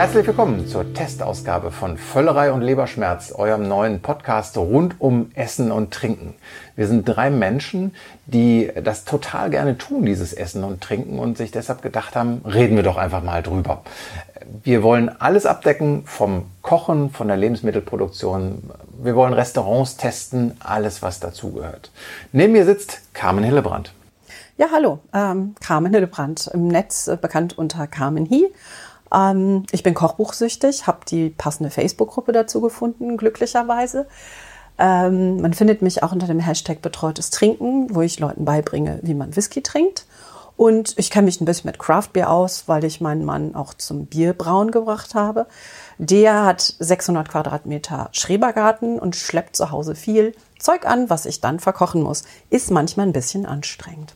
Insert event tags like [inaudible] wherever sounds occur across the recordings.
Herzlich willkommen zur Testausgabe von Völlerei und Leberschmerz, eurem neuen Podcast rund um Essen und Trinken. Wir sind drei Menschen, die das total gerne tun, dieses Essen und Trinken und sich deshalb gedacht haben, reden wir doch einfach mal drüber. Wir wollen alles abdecken, vom Kochen, von der Lebensmittelproduktion. Wir wollen Restaurants testen, alles was dazugehört. Neben mir sitzt Carmen Hillebrand. Ja, hallo, ähm, Carmen Hillebrand, im Netz äh, bekannt unter Carmen Hie. Ähm, ich bin kochbuchsüchtig, habe die passende Facebook-Gruppe dazu gefunden, glücklicherweise. Ähm, man findet mich auch unter dem Hashtag betreutes Trinken, wo ich Leuten beibringe, wie man Whisky trinkt. Und ich kenne mich ein bisschen mit Craft Beer aus, weil ich meinen Mann auch zum Bierbrauen gebracht habe. Der hat 600 Quadratmeter Schrebergarten und schleppt zu Hause viel Zeug an, was ich dann verkochen muss. Ist manchmal ein bisschen anstrengend.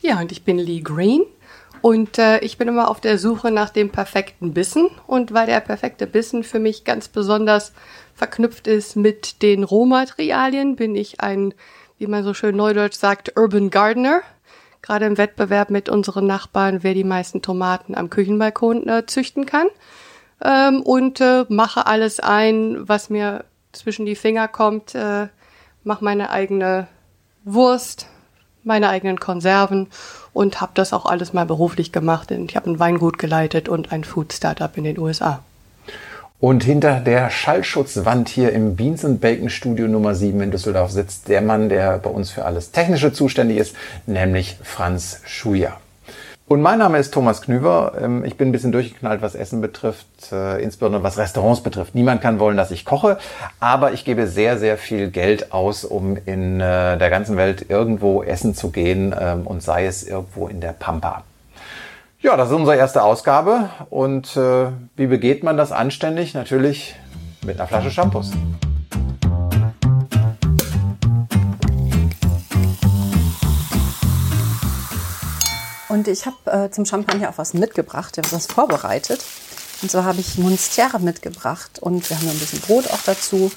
Ja, und ich bin Lee Green und äh, ich bin immer auf der Suche nach dem perfekten Bissen. Und weil der perfekte Bissen für mich ganz besonders verknüpft ist mit den Rohmaterialien, bin ich ein, wie man so schön neudeutsch sagt, Urban Gardener. Gerade im Wettbewerb mit unseren Nachbarn, wer die meisten Tomaten am Küchenbalkon äh, züchten kann. Ähm, und äh, mache alles ein, was mir zwischen die Finger kommt. Äh, mache meine eigene Wurst, meine eigenen Konserven und habe das auch alles mal beruflich gemacht. Ich habe ein Weingut geleitet und ein Food Startup in den USA. Und hinter der Schallschutzwand hier im Beans and Bacon Studio Nummer 7 in Düsseldorf sitzt der Mann, der bei uns für alles Technische zuständig ist, nämlich Franz Schuja. Und mein Name ist Thomas Knüver. Ähm, ich bin ein bisschen durchgeknallt, was Essen betrifft, äh, insbesondere was Restaurants betrifft. Niemand kann wollen, dass ich koche, aber ich gebe sehr, sehr viel Geld aus, um in äh, der ganzen Welt irgendwo essen zu gehen ähm, und sei es irgendwo in der Pampa. Ja, das ist unsere erste Ausgabe und äh, wie begeht man das anständig? Natürlich mit einer Flasche Shampoos. Und ich habe äh, zum Champagner auch was mitgebracht, ich habe was vorbereitet. Und so habe ich Monstère mitgebracht und wir haben ein bisschen Brot auch dazu,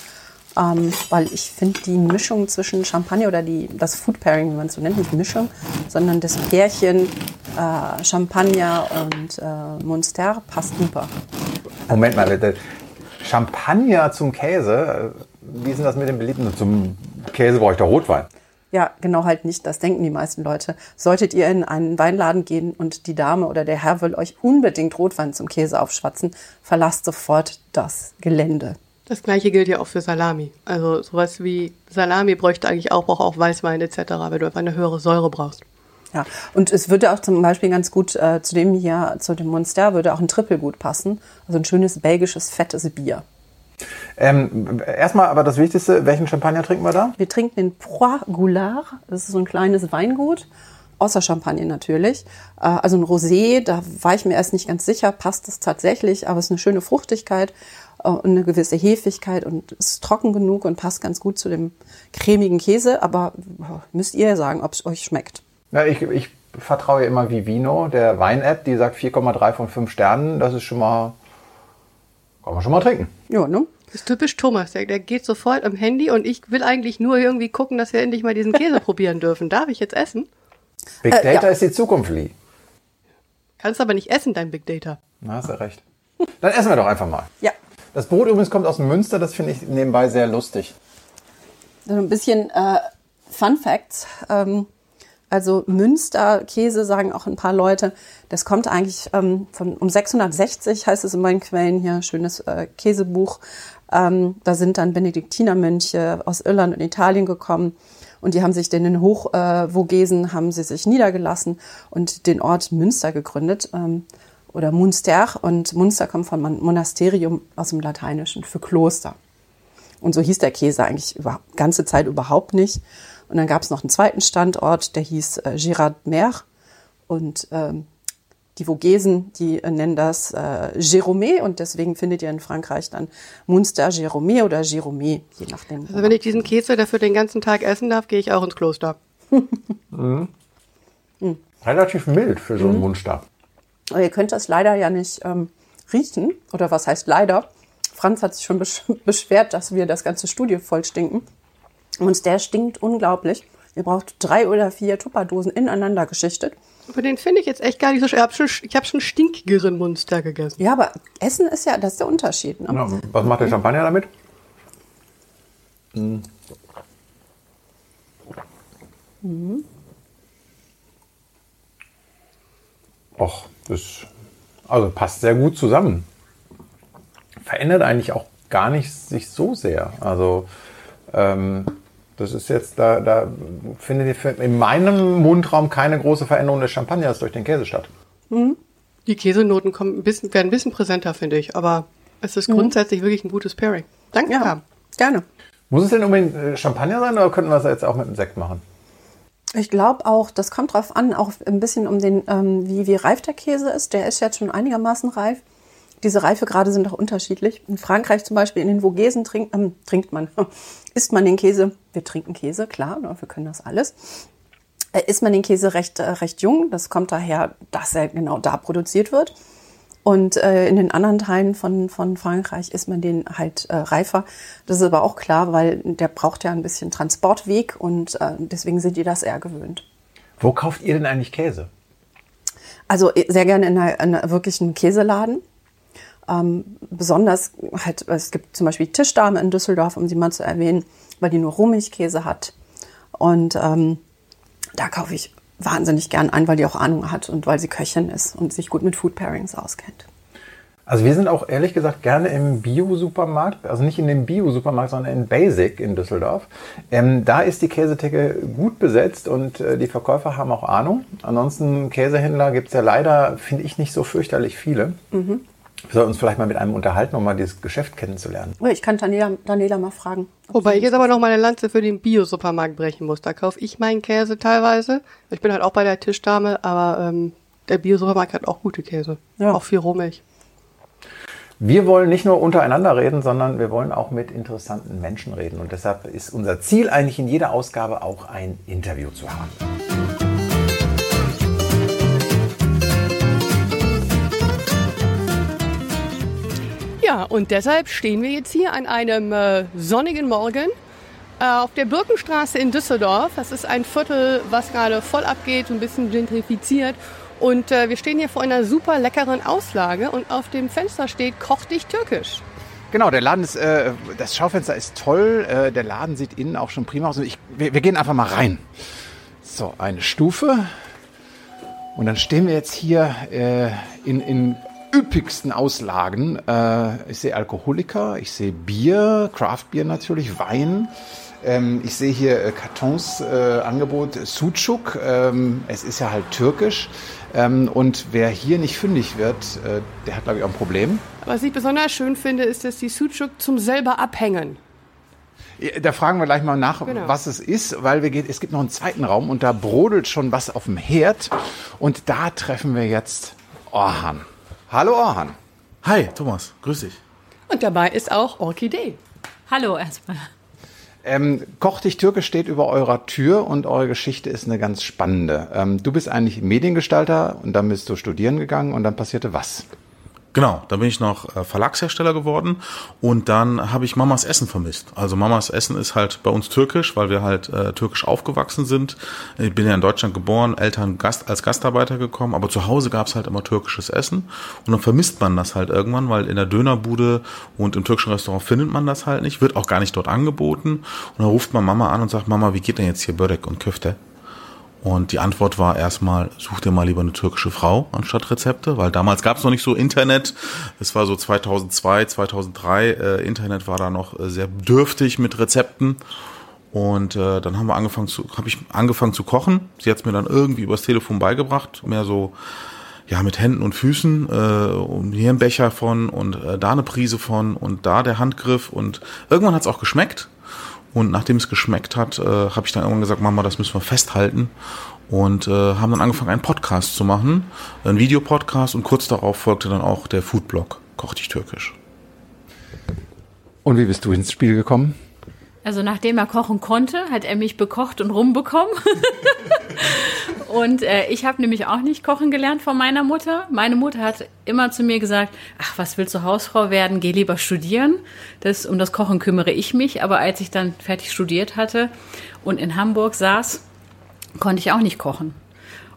ähm, weil ich finde die Mischung zwischen Champagner oder die, das Food Pairing, wie man es so nennt, nicht Mischung, sondern das Pärchen äh, Champagner und äh, Monstère passt super. Moment mal bitte. Champagner zum Käse, äh, wie ist denn das mit dem beliebten? Zum Käse brauche ich doch Rotwein. Ja, genau halt nicht. Das denken die meisten Leute. Solltet ihr in einen Weinladen gehen und die Dame oder der Herr will euch unbedingt Rotwein zum Käse aufschwatzen, verlasst sofort das Gelände. Das gleiche gilt ja auch für Salami. Also sowas wie Salami bräuchte eigentlich auch, auch Weißwein etc., weil du einfach eine höhere Säure brauchst. Ja, und es würde auch zum Beispiel ganz gut äh, zu dem hier, zu dem Monster, würde auch ein Triple gut passen. Also ein schönes belgisches, fettes Bier. Ähm, erstmal aber das Wichtigste, welchen Champagner trinken wir da? Wir trinken den Proie Goulard. Das ist so ein kleines Weingut. Außer Champagner natürlich. Äh, also ein Rosé, da war ich mir erst nicht ganz sicher, passt es tatsächlich, aber es ist eine schöne Fruchtigkeit äh, und eine gewisse Hefigkeit und ist trocken genug und passt ganz gut zu dem cremigen Käse. Aber müsst ihr sagen, ob es euch schmeckt. Ja, ich, ich vertraue immer Vivino, der Wein-App, die sagt 4,3 von 5 Sternen. Das ist schon mal, kann man schon mal trinken. Ja, ne? Das ist typisch Thomas, der, der geht sofort am Handy und ich will eigentlich nur irgendwie gucken, dass wir endlich mal diesen Käse [laughs] probieren dürfen. Darf ich jetzt essen? Big Data äh, ja. ist die Zukunft, Lee. Kannst aber nicht essen, dein Big Data. Na, hast du recht. Dann essen wir doch einfach mal. Ja. Das Brot übrigens kommt aus Münster, das finde ich nebenbei sehr lustig. So ein bisschen äh, Fun Facts. Ähm, also Münsterkäse sagen auch ein paar Leute. Das kommt eigentlich ähm, von um 660 heißt es in meinen Quellen hier schönes äh, Käsebuch. Ähm, da sind dann Benediktinermönche aus Irland und Italien gekommen und die haben sich in den Hochvogesen äh, haben sie sich niedergelassen und den Ort Münster gegründet ähm, oder Munster und Munster kommt von Monasterium aus dem Lateinischen für Kloster. Und so hieß der Käse eigentlich über, ganze Zeit überhaupt nicht. Und dann gab es noch einen zweiten Standort, der hieß äh, Girard-Mer. Und ähm, die Vogesen, die äh, nennen das äh, Jérôme und deswegen findet ihr in Frankreich dann Munster Jérôme oder Jérôme, je nachdem. Also wenn ich diesen Käse dafür den ganzen Tag essen darf, gehe ich auch ins Kloster. [laughs] mhm. Relativ mild für so einen Munster. Aber ihr könnt das leider ja nicht ähm, riechen. Oder was heißt leider? Franz hat sich schon besch [laughs] beschwert, dass wir das ganze Studio voll stinken. Und der stinkt unglaublich. Ihr braucht drei oder vier Tupperdosen ineinander geschichtet. Aber den finde ich jetzt echt gar nicht so schön. Ich habe schon, ich hab schon stinkigeren Munster gegessen. Ja, aber Essen ist ja, das ist der Unterschied. Ne? Ja, was macht der Champagner damit? Och, das also passt sehr gut zusammen. Verändert eigentlich auch gar nicht sich so sehr. Also ähm, das ist jetzt, da, da findet in meinem Mundraum keine große Veränderung des Champagners durch den Käse statt. Die Käsenoten kommen ein bisschen, werden ein bisschen präsenter, finde ich. Aber es ist grundsätzlich wirklich ein gutes Pairing. Danke, Ja, gerne. Muss es denn unbedingt äh, Champagner sein oder könnten wir es jetzt auch mit einem Sekt machen? Ich glaube auch, das kommt drauf an, auch ein bisschen um den, ähm, wie, wie reif der Käse ist. Der ist jetzt schon einigermaßen reif. Diese Reifegrade sind auch unterschiedlich. In Frankreich zum Beispiel, in den Vogesen trink, ähm, trinkt man, [laughs] isst man den Käse. Wir trinken Käse, klar, ne, wir können das alles. Äh, isst man den Käse recht, äh, recht jung. Das kommt daher, dass er genau da produziert wird. Und äh, in den anderen Teilen von, von Frankreich isst man den halt äh, reifer. Das ist aber auch klar, weil der braucht ja ein bisschen Transportweg und äh, deswegen sind die das eher gewöhnt. Wo kauft ihr denn eigentlich Käse? Also eh, sehr gerne in einer, in einer wirklichen Käseladen. Ähm, besonders halt, es gibt zum Beispiel Tischdame in Düsseldorf, um sie mal zu erwähnen, weil die nur Rohmilchkäse hat. Und ähm, da kaufe ich wahnsinnig gern ein, weil die auch Ahnung hat und weil sie Köchin ist und sich gut mit Food Pairings auskennt. Also wir sind auch ehrlich gesagt gerne im Bio-Supermarkt, also nicht in dem Bio-Supermarkt, sondern in Basic in Düsseldorf. Ähm, da ist die Käsetheke gut besetzt und äh, die Verkäufer haben auch Ahnung. Ansonsten Käsehändler gibt es ja leider, finde ich, nicht so fürchterlich viele. Wir sollten uns vielleicht mal mit einem unterhalten, um mal dieses Geschäft kennenzulernen. Oh, Ich kann Daniela, Daniela mal fragen. Wobei ich jetzt aber noch meine Lanze für den Bio-Supermarkt brechen muss. Da kaufe ich meinen Käse teilweise. Ich bin halt auch bei der Tischdame, aber ähm, der Bio-Supermarkt hat auch gute Käse. Ja. Auch viel Rohmilch. Wir wollen nicht nur untereinander reden, sondern wir wollen auch mit interessanten Menschen reden. Und deshalb ist unser Ziel eigentlich in jeder Ausgabe auch ein Interview zu haben. Ja, und deshalb stehen wir jetzt hier an einem äh, sonnigen Morgen äh, auf der Birkenstraße in Düsseldorf. Das ist ein Viertel, was gerade voll abgeht, ein bisschen gentrifiziert. Und äh, wir stehen hier vor einer super leckeren Auslage und auf dem Fenster steht Koch dich türkisch. Genau, der Laden ist, äh, das Schaufenster ist toll. Äh, der Laden sieht innen auch schon prima aus. Ich, wir, wir gehen einfach mal rein. So, eine Stufe. Und dann stehen wir jetzt hier äh, in, in üppigsten Auslagen. Äh, ich sehe Alkoholiker, ich sehe Bier, Craftbier natürlich, Wein. Ähm, ich sehe hier äh, Kartons äh, Angebot Sucuk. Ähm, es ist ja halt türkisch. Ähm, und wer hier nicht fündig wird, äh, der hat, glaube ich, auch ein Problem. Was ich besonders schön finde, ist, dass die Sucuk zum selber abhängen. Da fragen wir gleich mal nach, Genau. was es ist, weil wir geht, es gibt noch einen zweiten Raum und da brodelt schon was auf dem Herd. Und da treffen wir jetzt Orhan. Hallo Orhan. Hi, Thomas, grüß dich. Und dabei ist auch Orchidee. Hallo erstmal. Ähm, Koch dich Türkisch steht über eurer Tür und eure Geschichte ist eine ganz spannende. Ähm, du bist eigentlich Mediengestalter und dann bist du studieren gegangen und dann passierte was? Genau, da bin ich noch äh, Verlagshersteller geworden und dann habe ich Mamas Essen vermisst. Also Mamas Essen ist halt bei uns türkisch, weil wir halt äh, türkisch aufgewachsen sind. Ich bin ja in Deutschland geboren, Eltern Gast, als Gastarbeiter gekommen, aber zu Hause gab es halt immer türkisches Essen und dann vermisst man das halt irgendwann, weil in der Dönerbude und im türkischen Restaurant findet man das halt nicht, wird auch gar nicht dort angeboten und dann ruft man Mama an und sagt, Mama, wie geht denn jetzt hier Börek und Köfte? Und die Antwort war erstmal, such dir mal lieber eine türkische Frau anstatt Rezepte, weil damals gab es noch nicht so Internet. Es war so 2002, 2003. Äh, Internet war da noch äh, sehr dürftig mit Rezepten. Und äh, dann haben wir angefangen zu, habe ich angefangen zu kochen. Sie hat es mir dann irgendwie übers Telefon beigebracht, mehr so ja mit Händen und Füßen äh, und hier ein Becher von und äh, da eine Prise von und da der Handgriff und irgendwann hat es auch geschmeckt. Und nachdem es geschmeckt hat, äh, habe ich dann irgendwann gesagt, Mama, das müssen wir festhalten. Und äh, haben dann angefangen, einen Podcast zu machen, einen Videopodcast und kurz darauf folgte dann auch der Foodblog Koch dich türkisch. Und wie bist du ins Spiel gekommen? Also nachdem er kochen konnte, hat er mich bekocht und rumbekommen. [laughs] Und äh, ich habe nämlich auch nicht kochen gelernt von meiner Mutter. Meine Mutter hat immer zu mir gesagt, ach, was willst du Hausfrau werden? Geh lieber studieren. Das, um das Kochen kümmere ich mich. Aber als ich dann fertig studiert hatte und in Hamburg saß, konnte ich auch nicht kochen.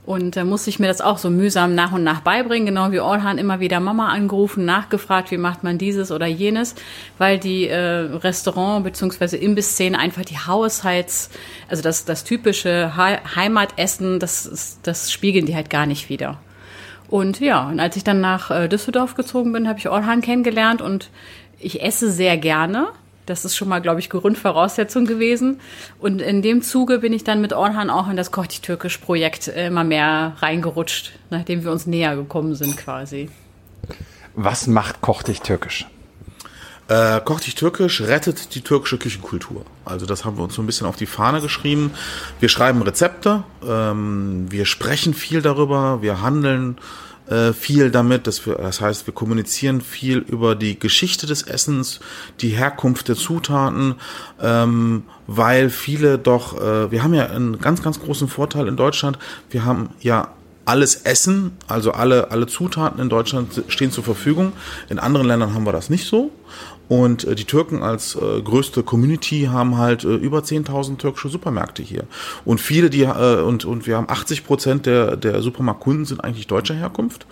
Und da musste ich mir das auch so mühsam nach und nach beibringen, genau wie Orhan immer wieder Mama angerufen, nachgefragt, wie macht man dieses oder jenes, weil die äh, Restaurant- bzw. Imbisszene einfach die Haushalts-, also das, das typische Heimatessen, das, das spiegeln die halt gar nicht wieder. Und ja, und als ich dann nach äh, Düsseldorf gezogen bin, habe ich Orhan kennengelernt und ich esse sehr gerne. Das ist schon mal, glaube ich, Grundvoraussetzung gewesen. Und in dem Zuge bin ich dann mit Orhan auch in das Koch dich türkisch Projekt immer mehr reingerutscht, nachdem wir uns näher gekommen sind quasi. Was macht Koch dich türkisch? Äh, Koch dich türkisch rettet die türkische Küchenkultur. Also das haben wir uns so ein bisschen auf die Fahne geschrieben. Wir schreiben Rezepte, ähm, wir sprechen viel darüber, wir handeln äh, viel damit. Dass wir, das heißt, wir kommunizieren viel über die Geschichte des Essens, die Herkunft der Zutaten, ähm, weil viele doch, äh, wir haben ja einen ganz, ganz großen Vorteil in Deutschland. Wir haben ja alles Essen, also alle, alle Zutaten in Deutschland stehen zur Verfügung. In anderen Ländern haben wir das nicht so. Und äh, die Türken als äh, größte Community haben halt äh, über 10.000 türkische Supermärkte hier. Und viele, die, äh, und, und wir haben 80 Prozent der, der Supermarktkunden sind eigentlich deutscher Herkunft.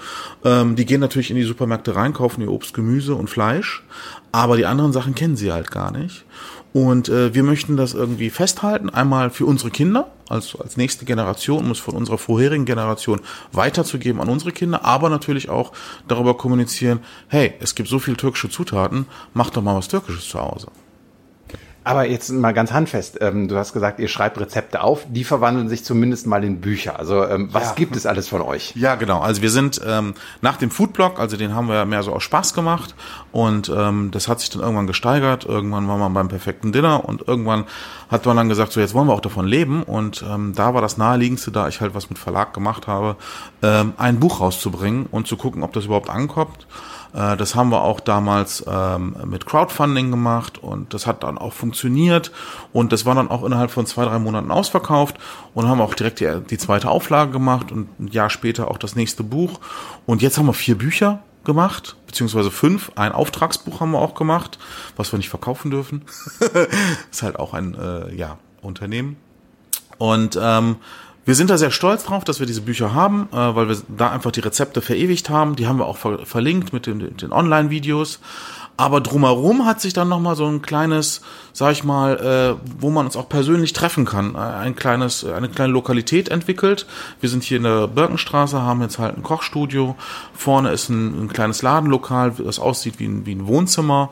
Ähm, die gehen natürlich in die Supermärkte rein, kaufen ihr Obst, Gemüse und Fleisch. Aber die anderen Sachen kennen sie halt gar nicht. Und äh, wir möchten das irgendwie festhalten, einmal für unsere Kinder, also als nächste Generation, um es von unserer vorherigen Generation weiterzugeben an unsere Kinder, aber natürlich auch darüber kommunizieren, hey, es gibt so viele türkische Zutaten, mach doch mal was Türkisches zu Hause. Aber jetzt mal ganz handfest. Ähm, du hast gesagt, ihr schreibt Rezepte auf. Die verwandeln sich zumindest mal in Bücher. Also ähm, was ja. gibt es alles von euch? Ja, genau. Also wir sind ähm, nach dem Foodblog, also den haben wir mehr so aus Spaß gemacht. Und ähm, das hat sich dann irgendwann gesteigert. Irgendwann war man beim perfekten Dinner und irgendwann hat man dann gesagt, so jetzt wollen wir auch davon leben. Und ähm, da war das naheliegendste, da ich halt was mit Verlag gemacht habe, ähm, ein Buch rauszubringen und zu gucken, ob das überhaupt ankommt. Äh, das haben wir auch damals ähm, mit Crowdfunding gemacht und das hat dann auch funktioniert und das war dann auch innerhalb von zwei, drei Monaten ausverkauft und haben auch direkt die, die zweite Auflage gemacht und ein Jahr später auch das nächste Buch und jetzt haben wir vier Bücher gemacht, beziehungsweise fünf. Ein Auftragsbuch haben wir auch gemacht, was wir nicht verkaufen dürfen. [laughs] ist halt auch ein äh, ja, Unternehmen. Und ähm, wir sind da sehr stolz drauf, dass wir diese Bücher haben, äh, weil wir da einfach die Rezepte verewigt haben. Die haben wir auch ver verlinkt mit den, den Online-Videos. Aber drumherum hat sich dann nochmal so ein kleines, sag ich mal, äh, wo man uns auch persönlich treffen kann, äh, ein kleines, eine kleine Lokalität entwickelt. Wir sind hier in der Birkenstraße, haben jetzt halt ein Kochstudio. Vorne ist ein, ein kleines Ladenlokal, das aussieht wie ein, wie ein Wohnzimmer.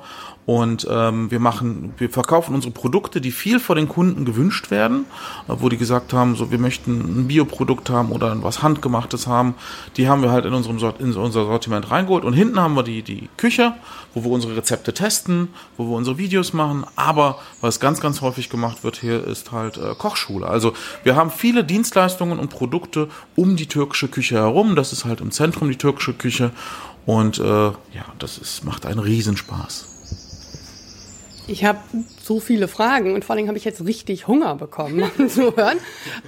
Und ähm, wir machen, wir verkaufen unsere Produkte, die viel vor den Kunden gewünscht werden, äh, wo die gesagt haben, so wir möchten ein Bioprodukt haben oder was handgemachtes haben. Die haben wir halt in unserem in unser Sortiment reingeholt. Und hinten haben wir die die Küche, wo wir unsere Rezepte testen, wo wir unsere Videos machen. Aber was ganz ganz häufig gemacht wird hier, ist halt äh, Kochschule. Also wir haben viele Dienstleistungen und Produkte um die türkische Küche herum. Das ist halt im Zentrum die türkische Küche. Und äh, ja, das ist, macht einen Riesenspaß. Ich habe so viele Fragen und vor allem habe ich jetzt richtig Hunger bekommen [laughs] zu hören.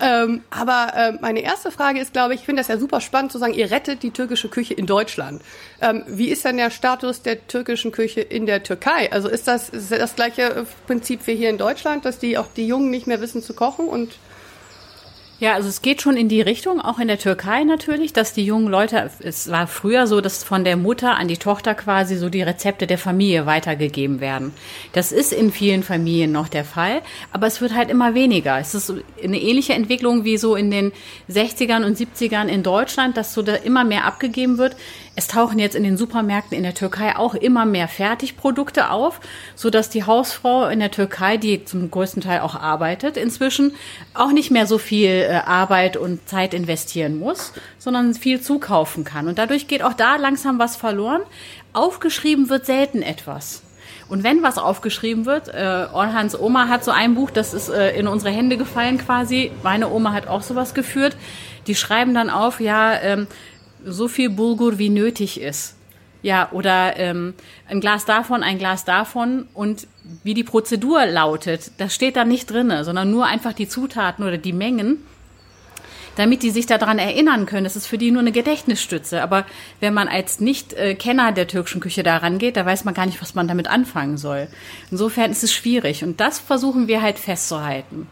Ähm, aber äh, meine erste Frage ist, glaube ich, ich finde das ja super spannend zu sagen, ihr rettet die türkische Küche in Deutschland. Ähm, wie ist denn der Status der türkischen Küche in der Türkei? Also ist das, ist das gleiche Prinzip wie hier in Deutschland, dass die auch die Jungen nicht mehr wissen zu kochen und ja, also es geht schon in die Richtung, auch in der Türkei natürlich, dass die jungen Leute, es war früher so, dass von der Mutter an die Tochter quasi so die Rezepte der Familie weitergegeben werden. Das ist in vielen Familien noch der Fall, aber es wird halt immer weniger. Es ist eine ähnliche Entwicklung wie so in den 60ern und 70ern in Deutschland, dass so da immer mehr abgegeben wird. Es tauchen jetzt in den Supermärkten in der Türkei auch immer mehr Fertigprodukte auf, so dass die Hausfrau in der Türkei, die zum größten Teil auch arbeitet, inzwischen auch nicht mehr so viel äh, Arbeit und Zeit investieren muss, sondern viel zukaufen kann. Und dadurch geht auch da langsam was verloren. Aufgeschrieben wird selten etwas. Und wenn was aufgeschrieben wird, äh, Orhans Oma hat so ein Buch, das ist äh, in unsere Hände gefallen quasi. Meine Oma hat auch sowas geführt. Die schreiben dann auf, ja, ähm, so viel Bulgur wie nötig ist. Ja, oder ähm, ein Glas davon, ein Glas davon und wie die Prozedur lautet, das steht da nicht drinne, sondern nur einfach die Zutaten oder die Mengen. damit die sich daran erinnern können. Das ist für die nur eine Gedächtnisstütze. Aber wenn man als Nicht-Kenner der türkischen Küche da rangeht, da weiß man gar nicht, was man damit anfangen soll. Insofern ist es schwierig. Und das versuchen wir halt festzuhalten.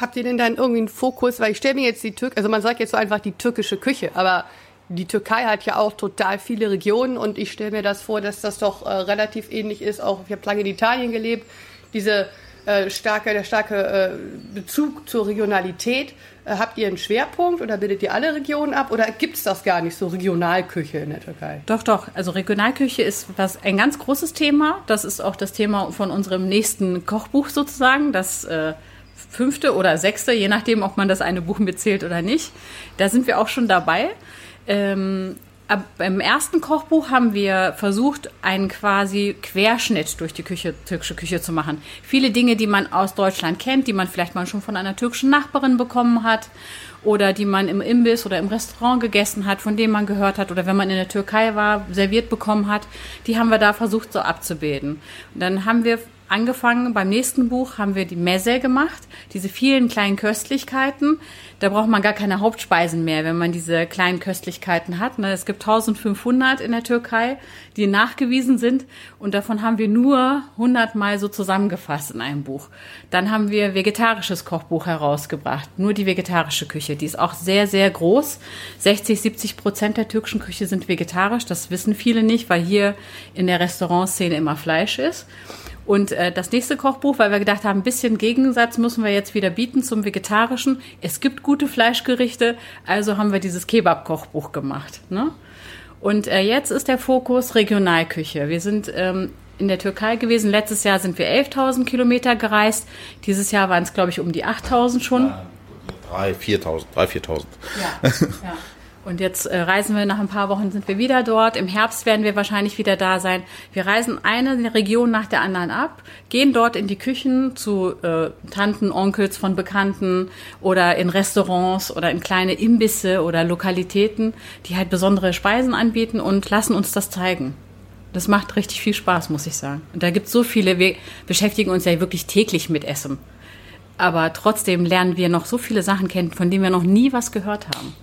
Habt ihr denn dann irgendwie einen Fokus? Weil ich stelle mir jetzt die Türk, also man sagt jetzt so einfach die türkische Küche, aber die Türkei hat ja auch total viele Regionen und ich stelle mir das vor, dass das doch äh, relativ ähnlich ist. Auch ich habe lange in Italien gelebt. Diese äh, starke, der starke äh, Bezug zur Regionalität. Äh, habt ihr einen Schwerpunkt oder bildet ihr alle Regionen ab oder gibt es das gar nicht so Regionalküche in der Türkei? Doch, doch. Also Regionalküche ist was ein ganz großes Thema. Das ist auch das Thema von unserem nächsten Kochbuch sozusagen. Das äh, fünfte oder sechste, je nachdem, ob man das eine Buch mitzählt oder nicht. Da sind wir auch schon dabei. Ähm, ab, Im ersten Kochbuch haben wir versucht, einen quasi Querschnitt durch die Küche, türkische Küche zu machen. Viele Dinge, die man aus Deutschland kennt, die man vielleicht mal schon von einer türkischen Nachbarin bekommen hat oder die man im Imbiss oder im Restaurant gegessen hat, von denen man gehört hat oder wenn man in der Türkei war, serviert bekommen hat, die haben wir da versucht so abzubilden. Und dann haben wir angefangen, beim nächsten Buch haben wir die Messe gemacht, diese vielen kleinen Köstlichkeiten. Da braucht man gar keine Hauptspeisen mehr, wenn man diese kleinen Köstlichkeiten hat. Ne? Es gibt 1500 in der Türkei, die nachgewiesen sind und davon haben wir nur 100 Mal so zusammengefasst in einem Buch. Dann haben wir vegetarisches Kochbuch herausgebracht, nur die vegetarische Küche. Die ist auch sehr, sehr groß. 60, 70 Prozent der türkischen Küche sind vegetarisch. Das wissen viele nicht, weil hier in der Restaurantszene immer Fleisch ist. Und äh, das nächste Kochbuch, weil wir gedacht haben, ein bisschen Gegensatz müssen wir jetzt wieder bieten zum Vegetarischen. Es gibt gute Fleischgerichte, also haben wir dieses Kebab-Kochbuch gemacht. Ne? Und äh, jetzt ist der Fokus Regionalküche. Wir sind ähm, in der Türkei gewesen. Letztes Jahr sind wir 11.000 Kilometer gereist. Dieses Jahr waren es, glaube ich, um die 8.000 schon. Drei, 4.000, drei, 4.000. Ja, [laughs] ja. Und jetzt äh, reisen wir nach ein paar Wochen, sind wir wieder dort. Im Herbst werden wir wahrscheinlich wieder da sein. Wir reisen eine Region nach der anderen ab, gehen dort in die Küchen zu äh, Tanten, Onkels von Bekannten oder in Restaurants oder in kleine Imbisse oder Lokalitäten, die halt besondere Speisen anbieten und lassen uns das zeigen. Das macht richtig viel Spaß, muss ich sagen. Und da gibt es so viele, wir beschäftigen uns ja wirklich täglich mit Essen. Aber trotzdem lernen wir noch so viele Sachen kennen, von denen wir noch nie was gehört haben.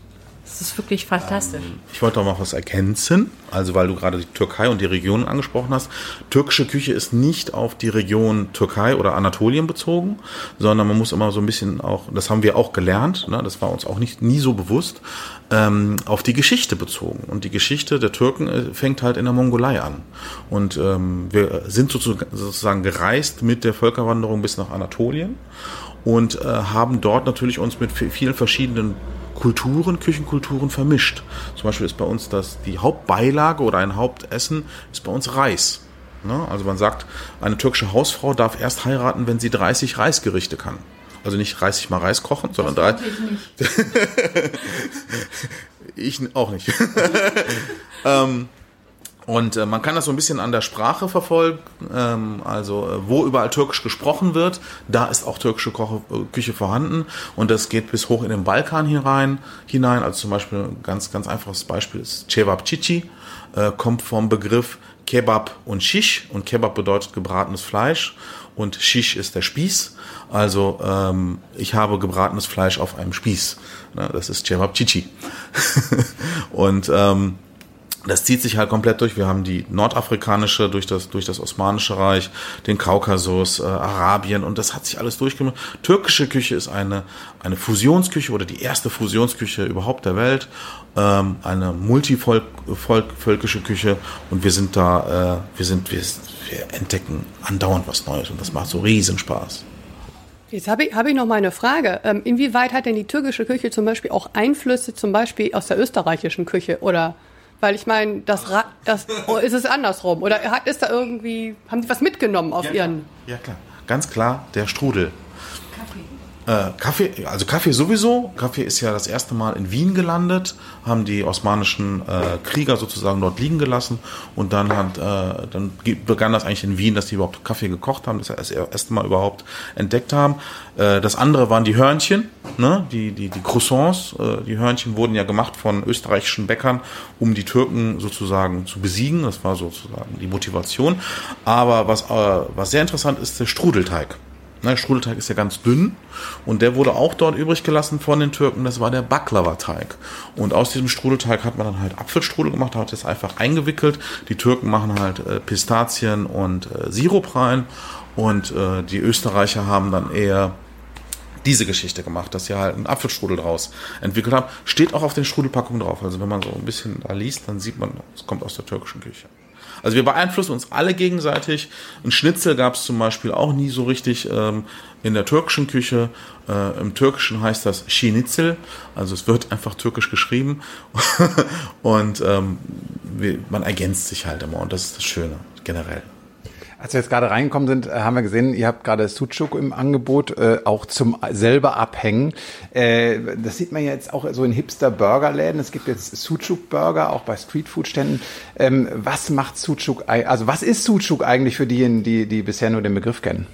Das ist wirklich fantastisch. Ähm, ich wollte auch noch was ergänzen, also weil du gerade die Türkei und die Regionen angesprochen hast. Türkische Küche ist nicht auf die Region Türkei oder Anatolien bezogen, sondern man muss immer so ein bisschen auch, das haben wir auch gelernt, ne, das war uns auch nicht nie so bewusst, ähm, auf die Geschichte bezogen. Und die Geschichte der Türken äh, fängt halt in der Mongolei an. Und ähm, wir sind sozusagen gereist mit der Völkerwanderung bis nach Anatolien und äh, haben dort natürlich uns mit vielen verschiedenen Kulturen, Küchenkulturen vermischt. Zum Beispiel ist bei uns das, die Hauptbeilage oder ein Hauptessen ist bei uns Reis. Ne? Also man sagt, eine türkische Hausfrau darf erst heiraten, wenn sie 30 Reisgerichte kann. Also nicht 30 mal Reis kochen, sondern das 30. Ich, [laughs] ich auch nicht. [laughs] ähm, und äh, man kann das so ein bisschen an der Sprache verfolgen, ähm, also äh, wo überall Türkisch gesprochen wird, da ist auch türkische Koche, äh, Küche vorhanden und das geht bis hoch in den Balkan hinein. hinein. Also zum Beispiel ein ganz, ganz einfaches Beispiel ist Cevap Cici, äh, kommt vom Begriff Kebab und Shish und Kebab bedeutet gebratenes Fleisch und Shish ist der Spieß. Also ähm, ich habe gebratenes Fleisch auf einem Spieß. Na, das ist Cevap Cici. [laughs] und ähm, das zieht sich halt komplett durch. Wir haben die nordafrikanische durch das, durch das Osmanische Reich, den Kaukasus, äh, Arabien und das hat sich alles durchgemacht. Türkische Küche ist eine, eine Fusionsküche oder die erste Fusionsküche überhaupt der Welt. Ähm, eine multivölkische Küche und wir sind da, äh, wir sind, wir, wir entdecken andauernd was Neues und das macht so riesen Spaß. Jetzt habe ich, hab ich noch mal eine Frage. Ähm, inwieweit hat denn die türkische Küche zum Beispiel auch Einflüsse zum Beispiel aus der österreichischen Küche oder weil ich meine, das, das [laughs] oh, ist es andersrum. Oder hat, ist da irgendwie, haben Sie was mitgenommen auf ja, Ihren. Ja, klar. Ganz klar, der Strudel. Äh, Kaffee, also Kaffee sowieso. Kaffee ist ja das erste Mal in Wien gelandet, haben die osmanischen äh, Krieger sozusagen dort liegen gelassen und dann hat, äh, dann begann das eigentlich in Wien, dass die überhaupt Kaffee gekocht haben, das das erste Mal überhaupt entdeckt haben. Äh, das andere waren die Hörnchen, ne? die, die, die Croissants. Äh, die Hörnchen wurden ja gemacht von österreichischen Bäckern, um die Türken sozusagen zu besiegen. Das war sozusagen die Motivation. Aber was, äh, was sehr interessant ist, der Strudelteig. Der Strudelteig ist ja ganz dünn und der wurde auch dort übrig gelassen von den Türken. Das war der Baklava-Teig. Und aus diesem Strudelteig hat man dann halt Apfelstrudel gemacht, hat es einfach eingewickelt. Die Türken machen halt äh, Pistazien und äh, Sirup rein und äh, die Österreicher haben dann eher diese Geschichte gemacht, dass sie halt einen Apfelstrudel draus entwickelt haben. Steht auch auf den Strudelpackungen drauf. Also wenn man so ein bisschen da liest, dann sieht man, es kommt aus der türkischen Küche. Also wir beeinflussen uns alle gegenseitig. Ein Schnitzel gab es zum Beispiel auch nie so richtig ähm, in der türkischen Küche. Äh, Im Türkischen heißt das Schnitzel, also es wird einfach türkisch geschrieben. [laughs] und ähm, man ergänzt sich halt immer und das ist das Schöne generell. Als wir jetzt gerade reingekommen sind, äh, haben wir gesehen, ihr habt gerade Sucuk im Angebot, äh, auch zum selber abhängen. Äh, das sieht man jetzt auch so in Hipster-Burgerläden. Es gibt jetzt Sucuk-Burger, auch bei Streetfood-Ständen. Ähm, was macht Sucuk, also was ist Sucuk eigentlich für diejenigen, die, die bisher nur den Begriff kennen?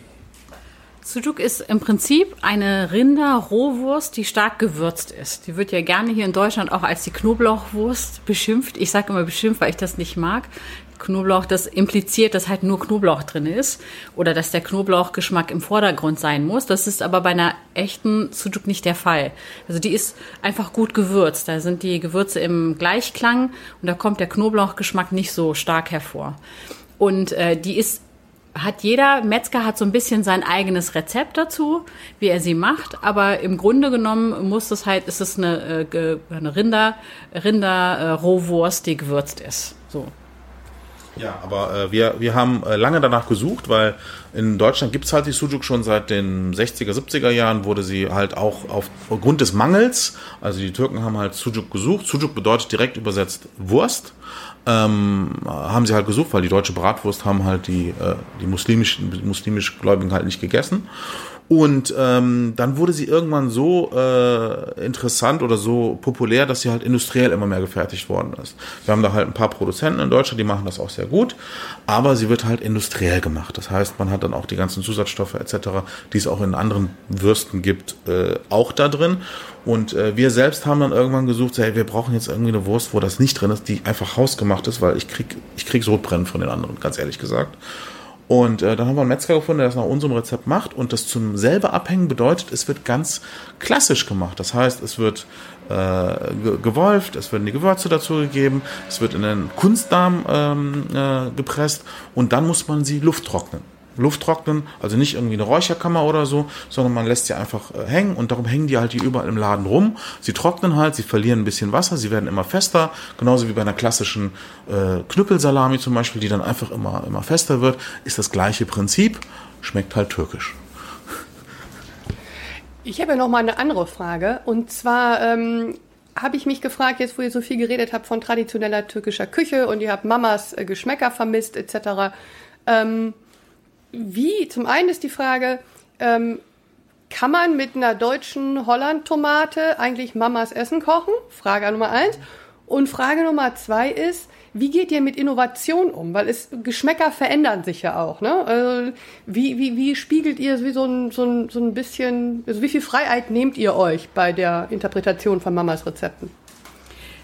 Sucuk ist im Prinzip eine Rinder-Rohwurst, die stark gewürzt ist. Die wird ja gerne hier in Deutschland auch als die Knoblauchwurst beschimpft. Ich sage immer beschimpft, weil ich das nicht mag. Knoblauch, das impliziert, dass halt nur Knoblauch drin ist oder dass der Knoblauchgeschmack im Vordergrund sein muss. Das ist aber bei einer echten Sujuk nicht der Fall. Also die ist einfach gut gewürzt. Da sind die Gewürze im Gleichklang und da kommt der Knoblauchgeschmack nicht so stark hervor. Und äh, die ist hat jeder Metzger hat so ein bisschen sein eigenes Rezept dazu, wie er sie macht, aber im Grunde genommen muss es halt, ist es eine, äh, eine Rinder, Rinder äh, Rohwurst, die gewürzt ist. So. Ja, aber äh, wir, wir haben äh, lange danach gesucht, weil in Deutschland gibt es halt die Sujuk schon seit den 60er, 70er Jahren, wurde sie halt auch aufgrund des Mangels, also die Türken haben halt Sujuk gesucht. Sujuk bedeutet direkt übersetzt Wurst. Ähm, haben sie halt gesucht, weil die deutsche Bratwurst haben halt die, äh, die muslimischen, muslimisch Gläubigen halt nicht gegessen. Und ähm, dann wurde sie irgendwann so äh, interessant oder so populär, dass sie halt industriell immer mehr gefertigt worden ist. Wir haben da halt ein paar Produzenten in Deutschland, die machen das auch sehr gut, aber sie wird halt industriell gemacht. Das heißt, man hat dann auch die ganzen Zusatzstoffe etc., die es auch in anderen Würsten gibt, äh, auch da drin. Und äh, wir selbst haben dann irgendwann gesucht, hey, wir brauchen jetzt irgendwie eine Wurst, wo das nicht drin ist, die einfach hausgemacht ist, weil ich krieg, ich krieg Sodbrennen von den anderen, ganz ehrlich gesagt. Und äh, dann haben wir einen Metzger gefunden, der das nach unserem Rezept macht. Und das zum selber abhängen bedeutet, es wird ganz klassisch gemacht. Das heißt, es wird äh, gewolft, es werden die Gewürze dazu gegeben, es wird in den Kunstdarm ähm, äh, gepresst und dann muss man sie Luft Luft trocknen, also nicht irgendwie eine Räucherkammer oder so, sondern man lässt sie einfach äh, hängen und darum hängen die halt hier überall im Laden rum. Sie trocknen halt, sie verlieren ein bisschen Wasser, sie werden immer fester, genauso wie bei einer klassischen äh, Knüppelsalami zum Beispiel, die dann einfach immer, immer fester wird, ist das gleiche Prinzip, schmeckt halt türkisch. Ich habe ja noch mal eine andere Frage und zwar ähm, habe ich mich gefragt, jetzt wo ihr so viel geredet habt von traditioneller türkischer Küche und ihr habt Mamas äh, Geschmäcker vermisst etc. Ähm, wie, zum einen ist die Frage, ähm, kann man mit einer deutschen Holland-Tomate eigentlich Mamas Essen kochen? Frage Nummer eins. Und Frage Nummer zwei ist, wie geht ihr mit Innovation um? Weil es Geschmäcker verändern sich ja auch. Ne? Also wie, wie, wie spiegelt ihr wie so ein, so, ein, so ein bisschen, also wie viel Freiheit nehmt ihr euch bei der Interpretation von Mamas Rezepten?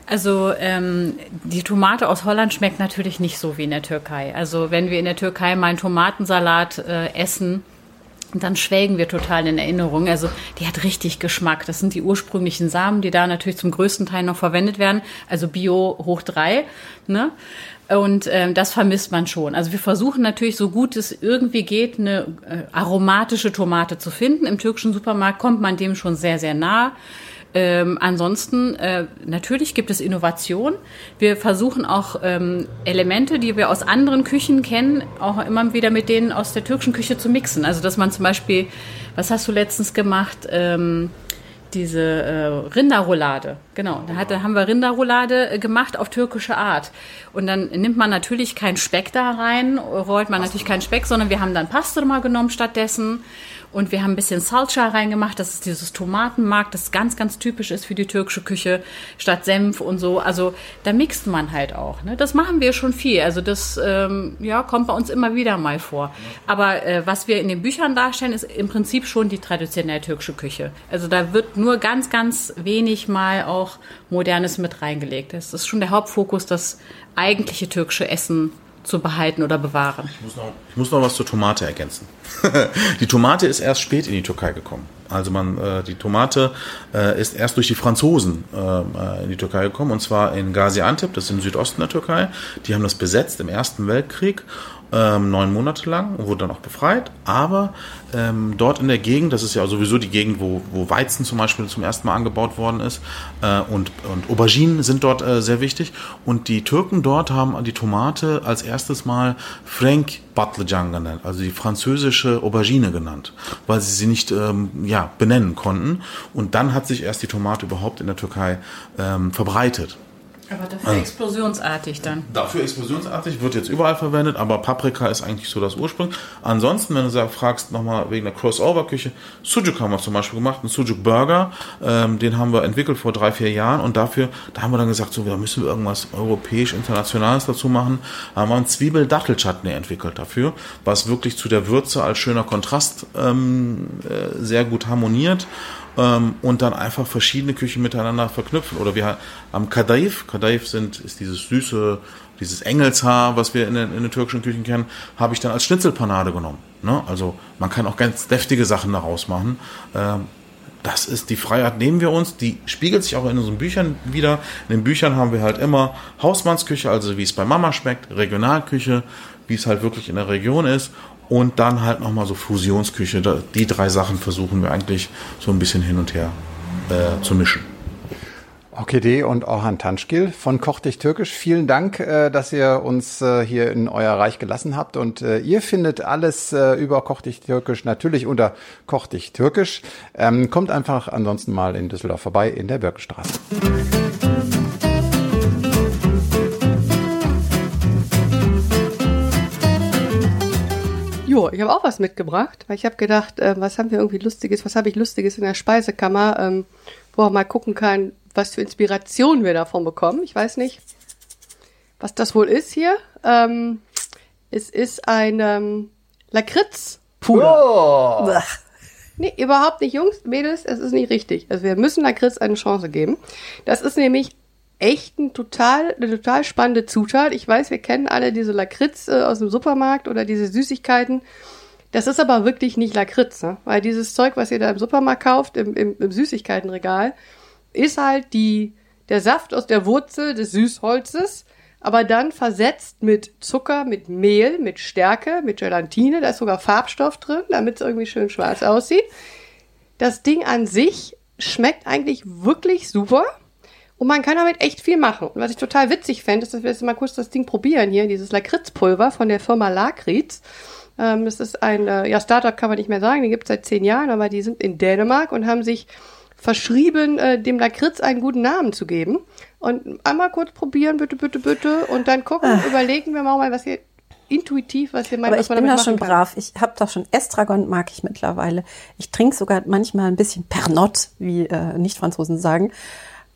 Also ähm, die Tomate aus Holland schmeckt natürlich nicht so wie in der Türkei. Also wenn wir in der Türkei mal einen Tomatensalat äh, essen, dann schwelgen wir total in Erinnerung. Also die hat richtig Geschmack. Das sind die ursprünglichen Samen, die da natürlich zum größten Teil noch verwendet werden. Also Bio hoch drei. Ne? Und ähm, das vermisst man schon. Also wir versuchen natürlich, so gut es irgendwie geht, eine äh, aromatische Tomate zu finden. Im türkischen Supermarkt kommt man dem schon sehr, sehr nah. Ähm, ansonsten, äh, natürlich gibt es Innovation. Wir versuchen auch ähm, Elemente, die wir aus anderen Küchen kennen, auch immer wieder mit denen aus der türkischen Küche zu mixen. Also, dass man zum Beispiel, was hast du letztens gemacht? Ähm, diese äh, Rinderroulade. Genau, da, hat, da haben wir Rinderroulade äh, gemacht auf türkische Art. Und dann nimmt man natürlich keinen Speck da rein, rollt man natürlich keinen Speck, sondern wir haben dann Pastrama genommen stattdessen. Und wir haben ein bisschen Salsa reingemacht. Das ist dieses Tomatenmark, das ganz, ganz typisch ist für die türkische Küche, statt Senf und so. Also da mixt man halt auch. Ne? Das machen wir schon viel. Also das ähm, ja, kommt bei uns immer wieder mal vor. Aber äh, was wir in den Büchern darstellen, ist im Prinzip schon die traditionelle türkische Küche. Also da wird nur ganz, ganz wenig mal auch Modernes mit reingelegt. Das ist schon der Hauptfokus, das eigentliche türkische Essen zu behalten oder bewahren. Ich muss noch, ich muss noch was zur Tomate ergänzen. [laughs] die Tomate ist erst spät in die Türkei gekommen. Also man, äh, die Tomate äh, ist erst durch die Franzosen äh, in die Türkei gekommen und zwar in Gaziantep, das ist im Südosten der Türkei. Die haben das besetzt im Ersten Weltkrieg ähm, neun Monate lang und wurde dann auch befreit. Aber ähm, dort in der Gegend, das ist ja sowieso die Gegend, wo, wo Weizen zum Beispiel zum ersten Mal angebaut worden ist äh, und, und Auberginen sind dort äh, sehr wichtig. Und die Türken dort haben die Tomate als erstes Mal Frank Batlejan genannt, also die französische Aubergine genannt, weil sie sie nicht ähm, ja, benennen konnten. Und dann hat sich erst die Tomate überhaupt in der Türkei ähm, verbreitet. Aber dafür also, explosionsartig dann. Dafür explosionsartig, wird jetzt überall verwendet, aber Paprika ist eigentlich so das Ursprung. Ansonsten, wenn du sag, fragst nochmal wegen der Crossover-Küche, Sujuk haben wir zum Beispiel gemacht, einen Sujuk Burger, ähm, den haben wir entwickelt vor drei, vier Jahren und dafür, da haben wir dann gesagt, so, da müssen wir irgendwas europäisch, internationales dazu machen, da haben wir einen Zwiebel-Dattel-Chutney entwickelt dafür, was wirklich zu der Würze als schöner Kontrast ähm, äh, sehr gut harmoniert ähm, und dann einfach verschiedene Küchen miteinander verknüpfen. Oder wir haben Kadaif. Kadaif sind, ist dieses süße, dieses Engelshaar, was wir in den, in den türkischen Küchen kennen, habe ich dann als Schnitzelpanade genommen. Ne? Also man kann auch ganz deftige Sachen daraus machen. Ähm, das ist die Freiheit, nehmen wir uns. Die spiegelt sich auch in unseren Büchern wieder. In den Büchern haben wir halt immer Hausmannsküche, also wie es bei Mama schmeckt, Regionalküche, wie es halt wirklich in der Region ist und dann halt nochmal so Fusionsküche. Die drei Sachen versuchen wir eigentlich so ein bisschen hin und her äh, zu mischen. OKD und Orhan Tanschkil von Koch dich Türkisch. Vielen Dank, äh, dass ihr uns äh, hier in euer Reich gelassen habt. Und äh, ihr findet alles über Koch dich Türkisch natürlich unter Koch dich Türkisch. Ähm, kommt einfach ansonsten mal in Düsseldorf vorbei in der Birkenstraße. Jo, ich habe auch was mitgebracht, weil ich habe gedacht, äh, was haben wir irgendwie Lustiges, was habe ich Lustiges in der Speisekammer, ähm, wo man mal gucken kann, was für Inspiration wir davon bekommen. Ich weiß nicht, was das wohl ist hier. Ähm, es ist ein ähm, Lakritzpuder. Oh. Nee, überhaupt nicht, Jungs, Mädels, es ist nicht richtig. Also wir müssen Lakritz eine Chance geben. Das ist nämlich echt ein total, eine total spannende Zutat. Ich weiß, wir kennen alle diese Lakritz äh, aus dem Supermarkt oder diese Süßigkeiten. Das ist aber wirklich nicht Lakritz, ne? weil dieses Zeug, was ihr da im Supermarkt kauft, im, im, im Süßigkeitenregal, ist halt die, der Saft aus der Wurzel des Süßholzes, aber dann versetzt mit Zucker, mit Mehl, mit Stärke, mit Gelatine, da ist sogar Farbstoff drin, damit es irgendwie schön schwarz aussieht. Das Ding an sich schmeckt eigentlich wirklich super. Und man kann damit echt viel machen. Und was ich total witzig fände, ist, dass wir jetzt mal kurz das Ding probieren hier, dieses Lakritzpulver von der Firma Lakritz. Ähm, das ist ein, äh, ja, Startup kann man nicht mehr sagen, die gibt es seit zehn Jahren, aber die sind in Dänemark und haben sich verschrieben, äh, dem Lakritz einen guten Namen zu geben. Und einmal kurz probieren, bitte, bitte, bitte, und dann gucken, Ach. überlegen wir mal, was ihr intuitiv, was ihr meint. Aber ich bin da schon kann. brav. Ich habe doch schon Estragon, mag ich mittlerweile. Ich trinke sogar manchmal ein bisschen Pernod, wie äh, Nicht-Franzosen sagen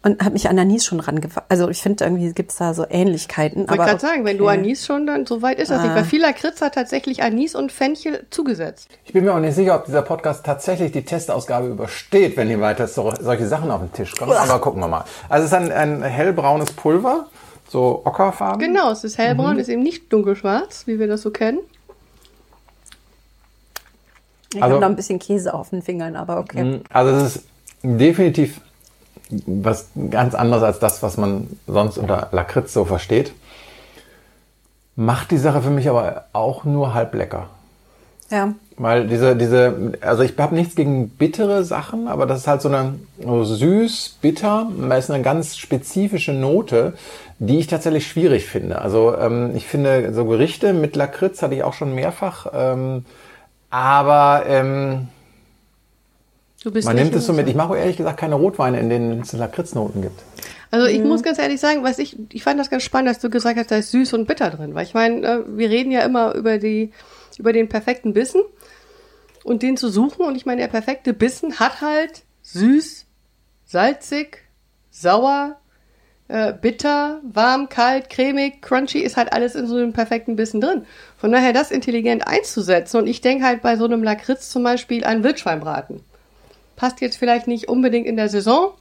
und habe mich an Anis schon rangefangen. Also ich finde, irgendwie gibt's da so Ähnlichkeiten. Ich wollte gerade sagen, wenn du Anis schon, dann so weit ist das ah. nicht. Weil viel Lakritz hat tatsächlich Anis und Fenchel zugesetzt. Ich bin mir auch nicht sicher, ob dieser Podcast tatsächlich die Testausgabe übersteht, wenn hier weiter so, solche Sachen auf den Tisch kommen. Aber gucken wir mal. Also es ist ein, ein hellbraunes Pulver, so ockerfarben. Genau, es ist hellbraun, mhm. ist eben nicht dunkelschwarz, wie wir das so kennen. Ich also, habe noch ein bisschen Käse auf den Fingern, aber okay. Mhm. Also es ist definitiv was ganz anderes als das, was man sonst unter Lakritz so versteht. Macht die Sache für mich aber auch nur halb lecker. Ja. Weil diese, diese, also ich habe nichts gegen bittere Sachen, aber das ist halt so eine so süß, bitter, da ist eine ganz spezifische Note, die ich tatsächlich schwierig finde. Also ähm, ich finde so Gerichte mit Lakritz hatte ich auch schon mehrfach, ähm, aber ähm, man nimmt es so mit. Ich mache ehrlich gesagt keine Rotweine, in denen es Lakritznoten gibt. Also ich mhm. muss ganz ehrlich sagen, was ich, ich fand das ganz spannend, dass du gesagt hast, da ist süß und bitter drin. Weil ich meine, äh, wir reden ja immer über die, über den perfekten Bissen und den zu suchen. Und ich meine, der perfekte Bissen hat halt süß, salzig, sauer, äh, bitter, warm, kalt, cremig, crunchy, ist halt alles in so einem perfekten Bissen drin. Von daher das intelligent einzusetzen. Und ich denke halt bei so einem Lakritz zum Beispiel an Wildschweinbraten passt jetzt vielleicht nicht unbedingt in der Saison,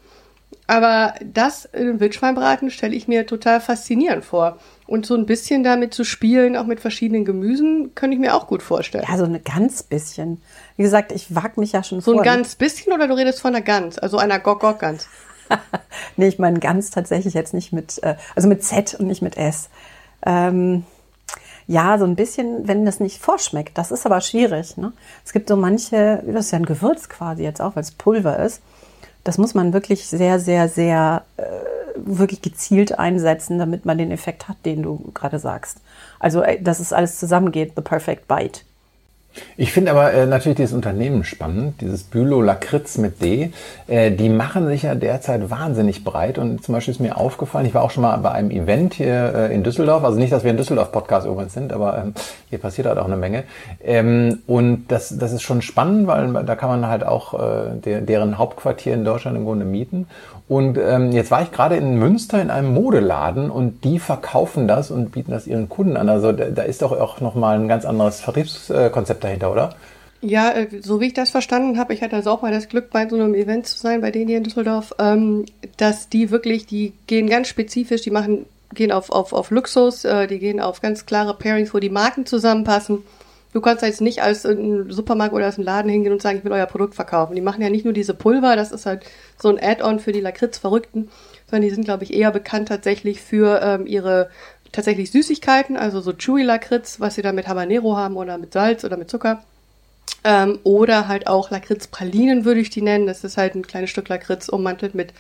Aber das im Wildschweinbraten stelle ich mir total faszinierend vor. Und so ein bisschen damit zu spielen, auch mit verschiedenen Gemüsen, könnte ich mir auch gut vorstellen. Ja, so ein ganz bisschen. Wie gesagt, ich wag mich ja schon so vor. ein ganz bisschen oder du redest von einer Gans, also einer Gok-Gok-Gans? [laughs] nee, ich meine ganz tatsächlich jetzt nicht mit, äh, also mit Z und nicht mit S. Ähm, ja, so ein bisschen, wenn das nicht vorschmeckt. Das ist aber schwierig. Ne? Es gibt so manche, das ist ja ein Gewürz quasi jetzt auch, weil es Pulver ist das muss man wirklich sehr, sehr, sehr äh, wirklich gezielt einsetzen, damit man den Effekt hat, den du gerade sagst. Also, dass es alles zusammengeht, the perfect bite. Ich finde aber äh, natürlich dieses Unternehmen spannend, dieses Bülow Lakritz mit D. Äh, die machen sich ja derzeit wahnsinnig breit und zum Beispiel ist mir aufgefallen, ich war auch schon mal bei einem Event hier äh, in Düsseldorf, also nicht, dass wir in Düsseldorf Podcast übrigens sind, aber ähm, hier passiert halt auch eine Menge. Ähm, und das, das ist schon spannend, weil da kann man halt auch äh, der, deren Hauptquartier in Deutschland im Grunde mieten. Und ähm, jetzt war ich gerade in Münster in einem Modeladen und die verkaufen das und bieten das ihren Kunden an. Also da, da ist doch auch nochmal ein ganz anderes Vertriebskonzept dahinter, oder? Ja, äh, so wie ich das verstanden habe, ich hatte also auch mal das Glück, bei so einem Event zu sein, bei denen hier in Düsseldorf, ähm, dass die wirklich, die gehen ganz spezifisch, die machen, gehen auf, auf, auf Luxus, äh, die gehen auf ganz klare Pairings, wo die Marken zusammenpassen. Du kannst jetzt nicht als ein Supermarkt oder als ein Laden hingehen und sagen, ich will euer Produkt verkaufen. Die machen ja nicht nur diese Pulver, das ist halt so ein Add-on für die Lakritz-Verrückten, sondern die sind, glaube ich, eher bekannt tatsächlich für ähm, ihre tatsächlich Süßigkeiten, also so Chewy Lakritz, was sie da mit Habanero haben oder mit Salz oder mit Zucker. Ähm, oder halt auch Lakritz-Pralinen würde ich die nennen. Das ist halt ein kleines Stück Lakritz ummantelt mit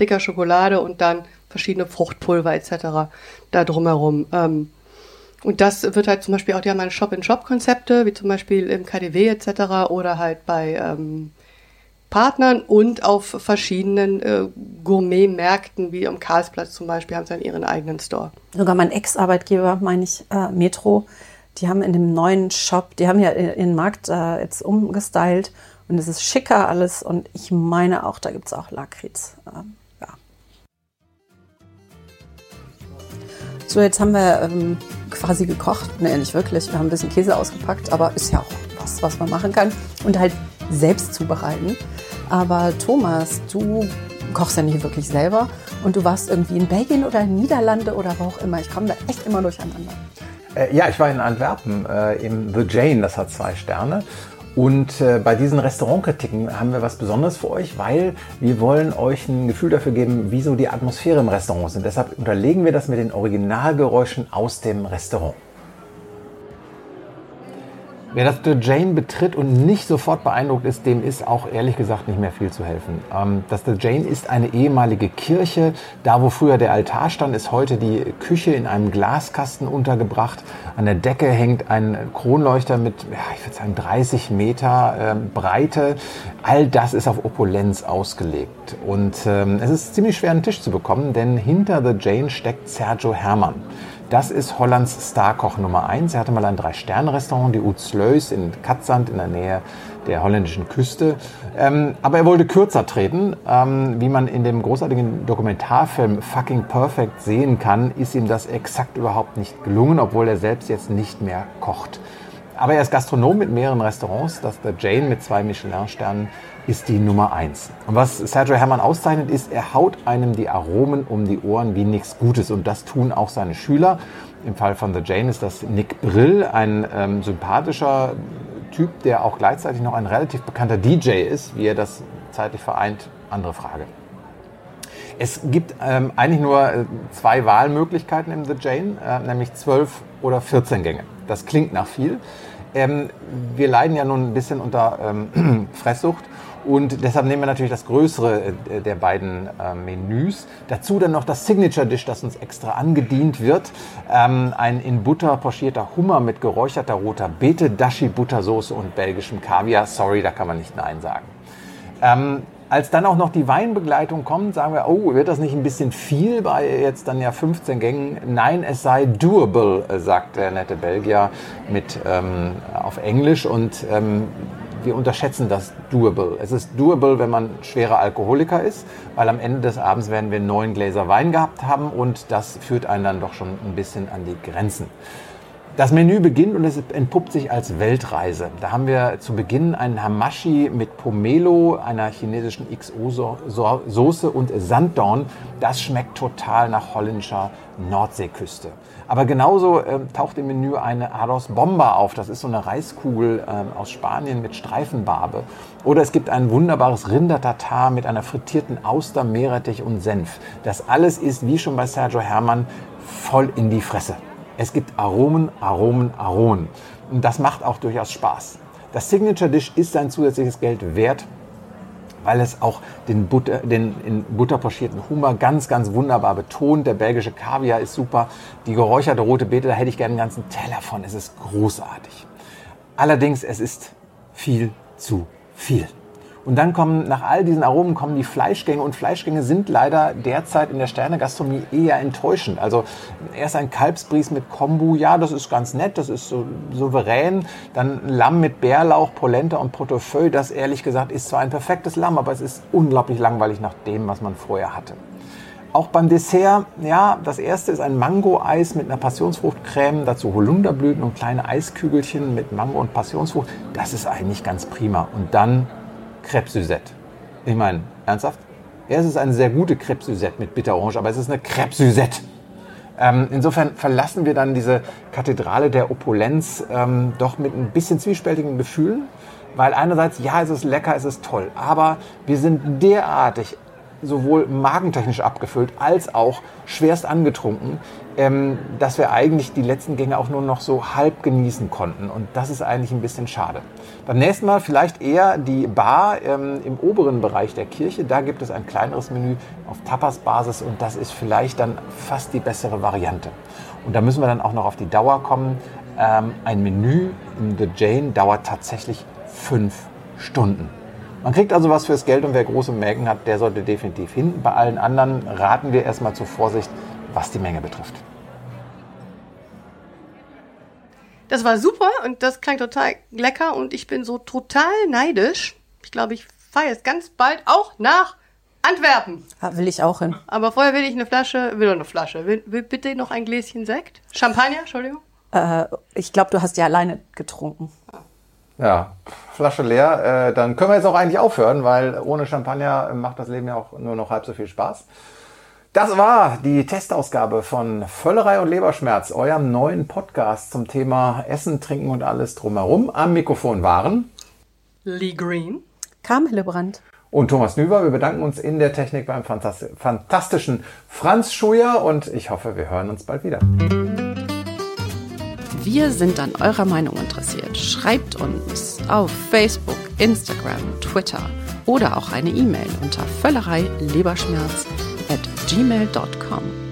dicker Schokolade und dann verschiedene Fruchtpulver etc. da drumherum. Ähm, und das wird halt zum Beispiel auch, die haben eine Shop-in-Shop-Konzepte, wie zum Beispiel im KDW etc. oder halt bei ähm, Partnern und auf verschiedenen äh, Gourmet-Märkten, wie am Karlsplatz zum Beispiel, haben sie dann ihren eigenen Store. Sogar mein Ex-Arbeitgeber, meine ich, äh, Metro, die haben in dem neuen Shop, die haben ja den Markt äh, jetzt umgestylt und es ist schicker alles und ich meine auch, da gibt es auch Lakritz. Ähm. So, jetzt haben wir ähm, quasi gekocht. Nee, nicht wirklich. Wir haben ein bisschen Käse ausgepackt, aber ist ja auch was, was man machen kann. Und halt selbst zubereiten. Aber Thomas, du kochst ja nicht wirklich selber und du warst irgendwie in Belgien oder in Niederlande oder wo auch immer. Ich komme da echt immer durcheinander. Äh, ja, ich war in Antwerpen äh, im The Jane, das hat zwei Sterne. Und äh, bei diesen Restaurantkritiken haben wir was Besonderes für euch, weil wir wollen euch ein Gefühl dafür geben, wie so die Atmosphäre im Restaurant ist. Und deshalb unterlegen wir das mit den Originalgeräuschen aus dem Restaurant. Wer das The Jane betritt und nicht sofort beeindruckt ist, dem ist auch ehrlich gesagt nicht mehr viel zu helfen. Ähm, das The Jane ist eine ehemalige Kirche. Da, wo früher der Altar stand, ist heute die Küche in einem Glaskasten untergebracht. An der Decke hängt ein Kronleuchter mit, ja, ich würde sagen, 30 Meter ähm, Breite. All das ist auf Opulenz ausgelegt. Und ähm, es ist ziemlich schwer, einen Tisch zu bekommen, denn hinter The Jane steckt Sergio Hermann. Das ist Hollands Starkoch Nummer 1. Er hatte mal ein Drei-Sterne-Restaurant, die Utsleus in Katzand in der Nähe der holländischen Küste. Ähm, aber er wollte kürzer treten. Ähm, wie man in dem großartigen Dokumentarfilm Fucking Perfect sehen kann, ist ihm das exakt überhaupt nicht gelungen, obwohl er selbst jetzt nicht mehr kocht. Aber er ist Gastronom mit mehreren Restaurants. Das The Jane mit zwei Michelin-Sternen ist die Nummer eins. Und was Sergio Hermann auszeichnet, ist, er haut einem die Aromen um die Ohren wie nichts Gutes. Und das tun auch seine Schüler. Im Fall von The Jane ist das Nick Brill, ein ähm, sympathischer Typ, der auch gleichzeitig noch ein relativ bekannter DJ ist. Wie er das zeitlich vereint, andere Frage. Es gibt ähm, eigentlich nur äh, zwei Wahlmöglichkeiten im The Jane, äh, nämlich zwölf oder 14 Gänge. Das klingt nach viel. Ähm, wir leiden ja nun ein bisschen unter ähm, [clears throat] Fresssucht und deshalb nehmen wir natürlich das größere äh, der beiden äh, Menüs. Dazu dann noch das Signature Dish, das uns extra angedient wird. Ähm, ein in Butter pochierter Hummer mit geräucherter roter Beete, Dashi Buttersoße und belgischem Kaviar. Sorry, da kann man nicht Nein sagen. Ähm, als dann auch noch die Weinbegleitung kommt, sagen wir, oh, wird das nicht ein bisschen viel bei jetzt dann ja 15 Gängen? Nein, es sei doable, äh, sagt der nette Belgier mit ähm, auf Englisch und ähm, wir unterschätzen das doable. Es ist doable, wenn man schwerer Alkoholiker ist, weil am Ende des Abends werden wir neun Gläser Wein gehabt haben und das führt einen dann doch schon ein bisschen an die Grenzen. Das Menü beginnt und es entpuppt sich als Weltreise. Da haben wir zu Beginn einen Hamashi mit Pomelo, einer chinesischen XO-Soße und Sanddorn. Das schmeckt total nach holländischer Nordseeküste. Aber genauso äh, taucht im Menü eine Arroz Bomba auf. Das ist so eine Reiskugel äh, aus Spanien mit Streifenbarbe. Oder es gibt ein wunderbares Rindertatar mit einer frittierten Auster, Meerrettich und Senf. Das alles ist, wie schon bei Sergio Herrmann, voll in die Fresse. Es gibt Aromen, Aromen, Aromen. Und das macht auch durchaus Spaß. Das Signature Dish ist sein zusätzliches Geld wert, weil es auch den, Butter, den in Butter pochierten Hummer ganz, ganz wunderbar betont. Der belgische Kaviar ist super. Die geräucherte rote Beete, da hätte ich gerne einen ganzen Teller von. Es ist großartig. Allerdings, es ist viel zu viel. Und dann kommen nach all diesen Aromen kommen die Fleischgänge und Fleischgänge sind leider derzeit in der Sternegastronomie eher enttäuschend. Also erst ein Kalbsbries mit Kombu, ja, das ist ganz nett, das ist so souverän. Dann Lamm mit Bärlauch, Polenta und Portefeuille, das ehrlich gesagt ist zwar ein perfektes Lamm, aber es ist unglaublich langweilig nach dem, was man vorher hatte. Auch beim Dessert, ja, das erste ist ein Mango-Eis mit einer Passionsfruchtcreme, dazu Holunderblüten und kleine Eiskügelchen mit Mango und Passionsfrucht. Das ist eigentlich ganz prima. Und dann Crêpe Suzette. Ich meine, ernsthaft? Ja, es ist eine sehr gute Crêpe Suzette mit Bitterorange, aber es ist eine Crêpe Suzette. Ähm, insofern verlassen wir dann diese Kathedrale der Opulenz ähm, doch mit ein bisschen zwiespältigen Gefühlen, weil einerseits, ja, es ist lecker, es ist toll, aber wir sind derartig sowohl magentechnisch abgefüllt als auch schwerst angetrunken, ähm, dass wir eigentlich die letzten Gänge auch nur noch so halb genießen konnten. Und das ist eigentlich ein bisschen schade. Beim nächsten Mal vielleicht eher die Bar ähm, im oberen Bereich der Kirche. Da gibt es ein kleineres Menü auf Tapas-Basis und das ist vielleicht dann fast die bessere Variante. Und da müssen wir dann auch noch auf die Dauer kommen. Ähm, ein Menü in The Jane dauert tatsächlich fünf Stunden. Man kriegt also was fürs Geld und wer große Mägen hat, der sollte definitiv hin. Bei allen anderen raten wir erstmal zur Vorsicht, was die Menge betrifft. Das war super und das klingt total lecker und ich bin so total neidisch. Ich glaube, ich fahre jetzt ganz bald auch nach Antwerpen. Da will ich auch hin. Aber vorher will ich eine Flasche, will eine Flasche, will, will bitte noch ein Gläschen Sekt? Champagner, Entschuldigung. Äh, ich glaube, du hast ja alleine getrunken. Ja, Flasche leer. Äh, dann können wir jetzt auch eigentlich aufhören, weil ohne Champagner macht das Leben ja auch nur noch halb so viel Spaß. Das war die Testausgabe von Völlerei und Leberschmerz, eurem neuen Podcast zum Thema Essen, Trinken und alles drumherum. Am Mikrofon waren Lee Green, Carmen Hillebrand und Thomas Nüber. Wir bedanken uns in der Technik beim fantastischen Franz Schuyer und ich hoffe, wir hören uns bald wieder. Wir sind an eurer Meinung interessiert. Schreibt uns auf Facebook, Instagram, Twitter oder auch eine E-Mail unter Völlerei Leberschmerz at gmail.com.